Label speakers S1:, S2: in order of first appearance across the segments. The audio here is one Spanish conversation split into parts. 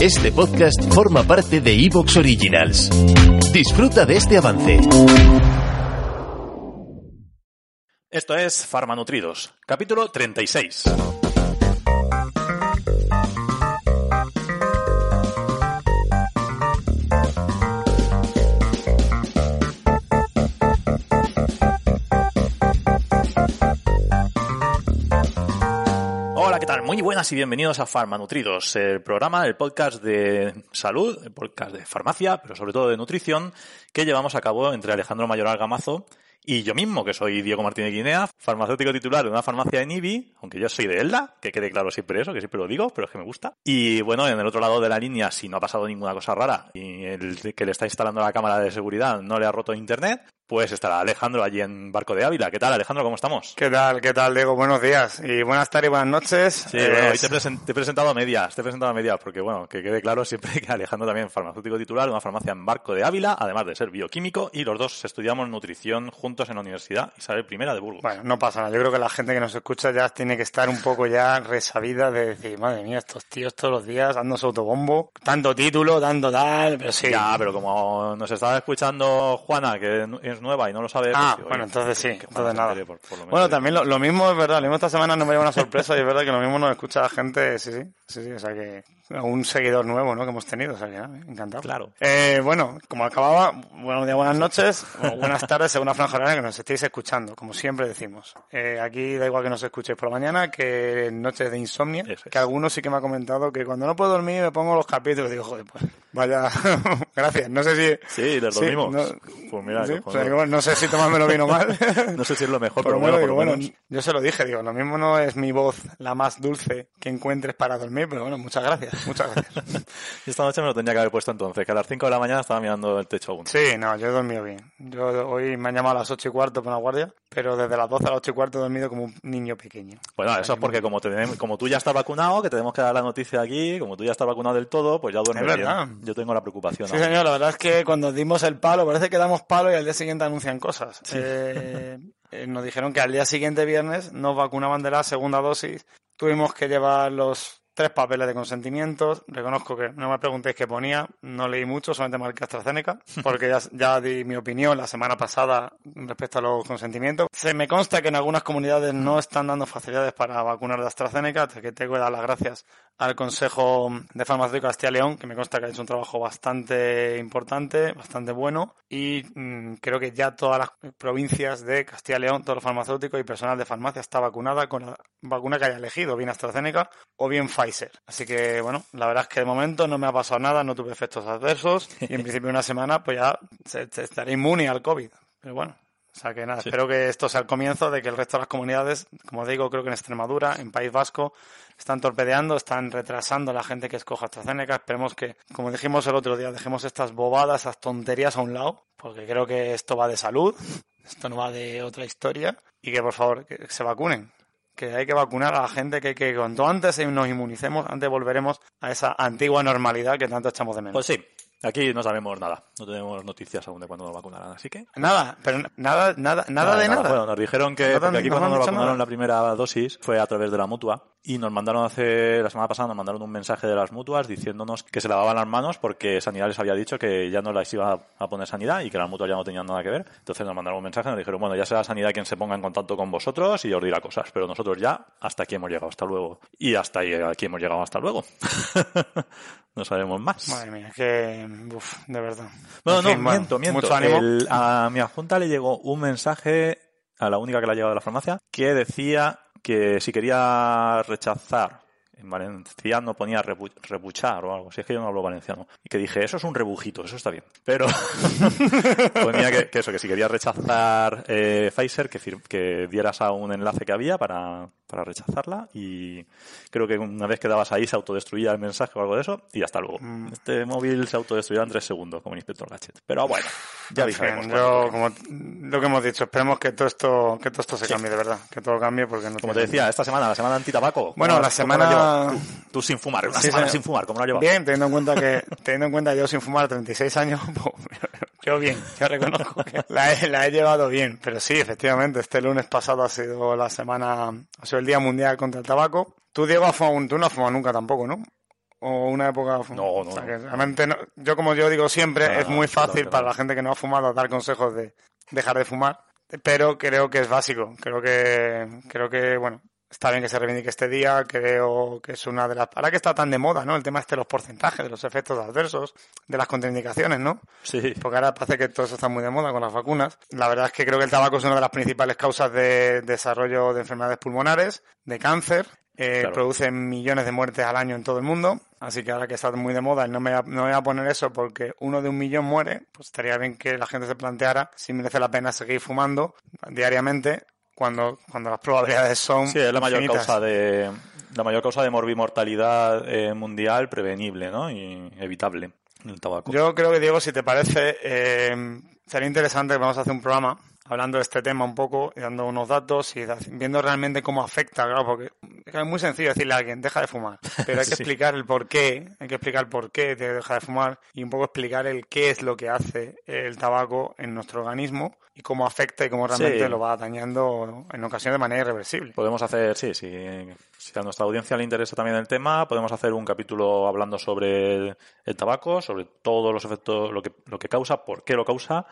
S1: Este podcast forma parte de Evox Originals. Disfruta de este avance.
S2: Esto es Farmanutridos, capítulo 36. Muy buenas y bienvenidos a Farmanutridos, el programa, el podcast de salud, el podcast de farmacia, pero sobre todo de nutrición, que llevamos a cabo entre Alejandro Mayoral Gamazo y yo mismo, que soy Diego Martínez Guinea, farmacéutico titular de una farmacia en IBI, aunque yo soy de Elda, que quede claro siempre eso, que siempre lo digo, pero es que me gusta. Y bueno, en el otro lado de la línea, si no ha pasado ninguna cosa rara y el que le está instalando la cámara de seguridad no le ha roto internet, pues estará Alejandro allí en Barco de Ávila. ¿Qué tal, Alejandro? ¿Cómo estamos?
S3: ¿Qué tal? ¿Qué tal, Diego? Buenos días y buenas tardes y buenas noches.
S2: Sí, bueno, hoy te, presen- te he presentado a medias, te he presentado a medias, porque bueno, que quede claro siempre que Alejandro también es farmacéutico titular de una farmacia en Barco de Ávila, además de ser bioquímico, y los dos estudiamos nutrición juntos en la Universidad Isabel I de Burgos.
S3: Bueno, no pasa nada. Yo creo que la gente que nos escucha ya tiene que estar un poco ya resabida de decir, madre mía, estos tíos todos los días dando su autobombo, tanto título, dando tal, pero sí.
S2: Ya, pero como nos estaba escuchando Juana, que es nueva y no lo sabe. pues,
S3: Ah,
S2: digo,
S3: bueno, entonces sí, entonces nada.
S2: entere por- por lo menos
S3: Bueno, también lo, lo mismo es verdad, lo mismo esta semana no me lleva una sorpresa y es verdad que lo mismo nos escucha la gente, sí, sí, sí, sí, o sea que un seguidor nuevo, ¿no? Que hemos tenido, o sea que nada, encantado.
S2: Claro.
S3: Eh, bueno, como acababa, buenos días, buenas noches, o buenas tardes según la franja horaria que nos estéis escuchando, como siempre decimos. Eh, aquí da igual que nos escuchéis por la mañana que noches de
S2: es.
S3: que algunos sí que me ha comentado que cuando no puedo dormir me pongo los capítulos y digo, joder, pues vaya, gracias, no sé si...
S2: Sí, les dormimos.
S3: no-
S2: Pues mira,
S3: sí, o sea, que bueno, no sé si tomármelo bien o mal.
S2: No sé si es lo mejor, pero
S3: lo
S2: bueno, por lo
S3: bueno,
S2: menos.
S3: yo se lo dije, digo, lo mismo no es mi voz la más dulce que encuentres para dormir, pero bueno, muchas gracias, muchas gracias.
S2: Y esta noche me lo tendría que haber puesto entonces, que a las 5 de la mañana estaba mirando el techo aún.
S3: Sí, no, yo he dormido bien. Yo hoy me han llamado a las ocho y cuarto por una guardia, pero desde las 12 a las ocho y cuarto he dormido como un niño pequeño.
S2: Bueno, eso es porque como, tenemos, como tú ya estás vacunado, que tenemos que dar la noticia aquí, como tú ya estás vacunado del todo, pues ya duermes
S3: Es
S2: bien. Yo tengo la preocupación.
S3: Sí. Señor, la verdad es que cuando dimos el palo, parece que damos palo y al día siguiente anuncian cosas. Eh, eh, nos dijeron que al día siguiente, viernes, nos vacunaban de la segunda dosis. Tuvimos que llevar los tres papeles de consentimiento. Reconozco que no me preguntéis qué ponía, no leí mucho, solamente marqué AstraZeneca, porque ya, ya di mi opinión la semana pasada respecto a los consentimientos. Se me consta que en algunas comunidades no están dando facilidades para vacunar de AstraZeneca, que tengo que dar las gracias al Consejo de Farmacéutica de Castilla y León, que me consta que ha hecho un trabajo bastante importante, bastante bueno, y mm, creo que ya todas las provincias de Castilla y León, todos los farmacéuticos y personal de farmacia está vacunada con la vacuna que haya elegido, bien AstraZeneca o bien Pfizer. Así que, bueno, la verdad es que de momento no me ha pasado nada, no tuve efectos adversos, y en principio una semana pues ya se- se- estaré inmune al COVID. Pero bueno, o sea que nada,
S2: Sí.
S3: espero que esto sea el comienzo de que el resto de las comunidades, como digo, creo que en Extremadura, en País Vasco, están torpedeando, están retrasando a la gente que escoja AstraZeneca. Esperemos que, como dijimos el otro día, dejemos estas bobadas, esas tonterías a un lado, porque creo que esto va de salud, esto no va de otra historia, y que por favor que se vacunen. Que hay que vacunar a la gente, que, que cuanto antes nos inmunicemos, antes volveremos a esa antigua normalidad que tanto echamos de menos.
S2: Pues sí, aquí no sabemos nada. No tenemos noticias aún de cuándo nos vacunarán, así que...
S3: Nada, pero nada, nada, nada de nada.
S2: Bueno, nos dijeron que porque aquí
S3: no
S2: cuando nos vacunaron
S3: nada.
S2: la primera dosis fue a través de la mutua y nos mandaron hace la semana pasada nos mandaron un mensaje de las mutuas diciéndonos que se lavaban las manos porque Sanidad les había dicho que ya no las iba a poner Sanidad y que las mutuas ya no tenían nada que ver. Entonces nos mandaron un mensaje y nos dijeron, bueno, ya será Sanidad quien se ponga en contacto con vosotros y os dirá cosas, pero nosotros ya hasta aquí hemos llegado, hasta luego. Y hasta aquí hemos llegado, hasta luego. no sabemos más.
S3: Madre mía, que. Uf, de verdad.
S2: Bueno,
S3: En
S2: no,
S3: bueno,
S2: miento, miento.
S3: Mucho ánimo.
S2: El- a mi adjunta le llegó un mensaje, a la única que le ha llegado de la farmacia, que decía que si quería rechazar, en valenciano ponía rebu- rebuchar o algo, si es que yo no hablo valenciano, y que dije, eso es un rebujito, eso está bien. Pero ponía que, que eso, que si quería rechazar eh, Pfizer, que, que dieras a un enlace que había para, para rechazarla y creo que una vez que dabas ahí se autodestruía el mensaje o algo de eso y hasta luego.
S3: Mm.
S2: Este móvil se autodestruirá en tres segundos como el inspector Gadget. Pero bueno, ya toque.
S3: como lo que hemos dicho, esperemos que todo esto, que todo esto se cambie de verdad, que todo cambie porque no
S2: Como te decía, esta semana, la semana antitabaco. ¿cómo
S3: Bueno, la semana-
S2: llevas Tú, tú sin fumar, una
S3: Sí,
S2: semana
S3: sí.
S2: sin fumar, ¿cómo la llevas?
S3: Bien, teniendo en cuenta que, teniendo en cuenta yo sin fumar 36 años, pues, yo bien, yo reconozco que la he, la he llevado bien. Pero sí, efectivamente, este lunes pasado ha sido la semana, ha sido el Día Mundial contra el Tabaco. Tú, Diego, has fumado, tú no has fumado nunca tampoco, ¿no? O una época...
S2: No, no,
S3: o sea,
S2: no.
S3: que realmente no- yo como yo digo siempre,
S2: No,
S3: es muy fácil para la gente que no ha fumado dar consejos de dejar de fumar. Pero creo que es básico. Creo que, creo que, bueno, está bien que se reivindique este día. Creo que es una de las. Ahora que está tan de moda, ¿no? El tema este de los porcentajes, de los efectos adversos, de las contraindicaciones, ¿no?
S2: Sí.
S3: Porque ahora parece que todo eso está muy de moda con las vacunas. La verdad es que creo que el tabaco es una de las principales causas de desarrollo de enfermedades pulmonares, de cáncer. eh,
S2: Claro.
S3: Produce millones de muertes al año en todo el mundo. Así que ahora que está muy de moda, y no me, voy a- no me voy a poner eso porque uno de un millón muere, pues estaría bien que la gente se planteara si merece la pena seguir fumando diariamente cuando, cuando las probabilidades son.
S2: Sí, es la mayor
S3: infinitas.
S2: causa de la mayor causa de morbimortalidad eh, mundial prevenible, ¿no? Y evitable el tabaco.
S3: Yo creo que, Diego, si te parece, eh, sería interesante que vamos a hacer un programa hablando de este tema un poco y dando unos datos y viendo realmente cómo afecta, claro, porque es muy sencillo decirle a alguien, deja de fumar, pero hay que
S2: Sí.
S3: explicar el por qué, hay que explicar por qué te deja de fumar y un poco explicar el qué es lo que hace el tabaco en nuestro organismo y cómo afecta y cómo realmente
S2: Sí.
S3: lo va dañando en ocasiones de manera irreversible.
S2: Podemos hacer, sí, sí, si a nuestra audiencia le interesa también el tema, podemos hacer un capítulo hablando sobre el, el tabaco, sobre todos los efectos, lo que, lo que causa, por qué lo causa,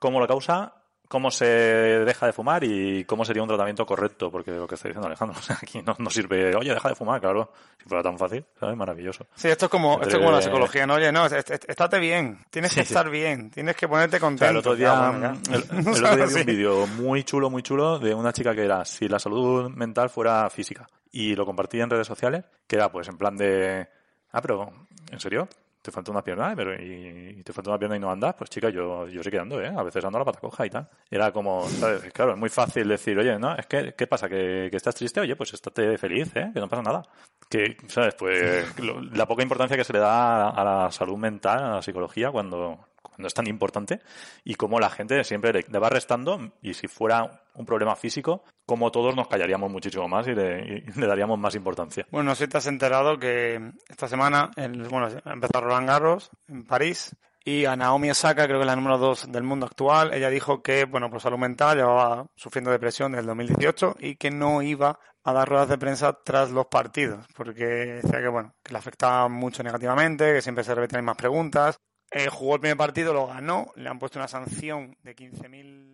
S2: cómo lo causa, cómo se deja de fumar y cómo sería un tratamiento correcto, porque lo que está diciendo Alejandro, o sea, aquí no, no sirve, oye, deja de fumar, claro, si fuera tan fácil, ¿sabes? Maravilloso.
S3: Sí, esto es como,
S2: Entre-
S3: esto es como la psicología, ¿no? Oye, no, est- est- estate bien, tienes que
S2: Sí,
S3: estar bien, tienes que ponerte
S2: O sea,
S3: contento.
S2: el otro día, el, el otro día vi un vídeo muy chulo, muy chulo de una chica que era si la salud mental fuera física. Y lo compartí en redes sociales, que era pues en plan de, ah, pero, ¿en serio? ¿Te falta una pierna? Pero, y, y te falta una pierna y no andas? Pues chica, yo, yo sí que ando, ¿eh? A veces ando a la pata coja y tal. Era como, ¿sabes? Claro, es muy fácil decir, oye, ¿no? Es que, ¿qué pasa? ¿Que, que estás triste? Oye, pues estate feliz, ¿eh? Que no pasa nada. Que, ¿sabes? Pues lo- la poca importancia que se le da a, la salud mental, a la psicología, cuando, cuando es tan importante y cómo la gente siempre le, le va restando y si fuera un problema físico, como todos nos callaríamos muchísimo más y le, y le daríamos más importancia.
S3: Bueno, no sé si te has enterado que esta semana, el, bueno, ha empezado Roland Garros en París y a Naomi Osaka, creo que es la número dos del mundo actual, ella dijo que, bueno, por salud mental llevaba sufriendo depresión desde el 2018 y que no iba a dar ruedas de prensa tras los partidos, porque decía que, bueno, que le afectaba mucho negativamente, que siempre se repetían mismas preguntas. Eh, jugó el primer partido, lo ganó, le han puesto una sanción de 15.000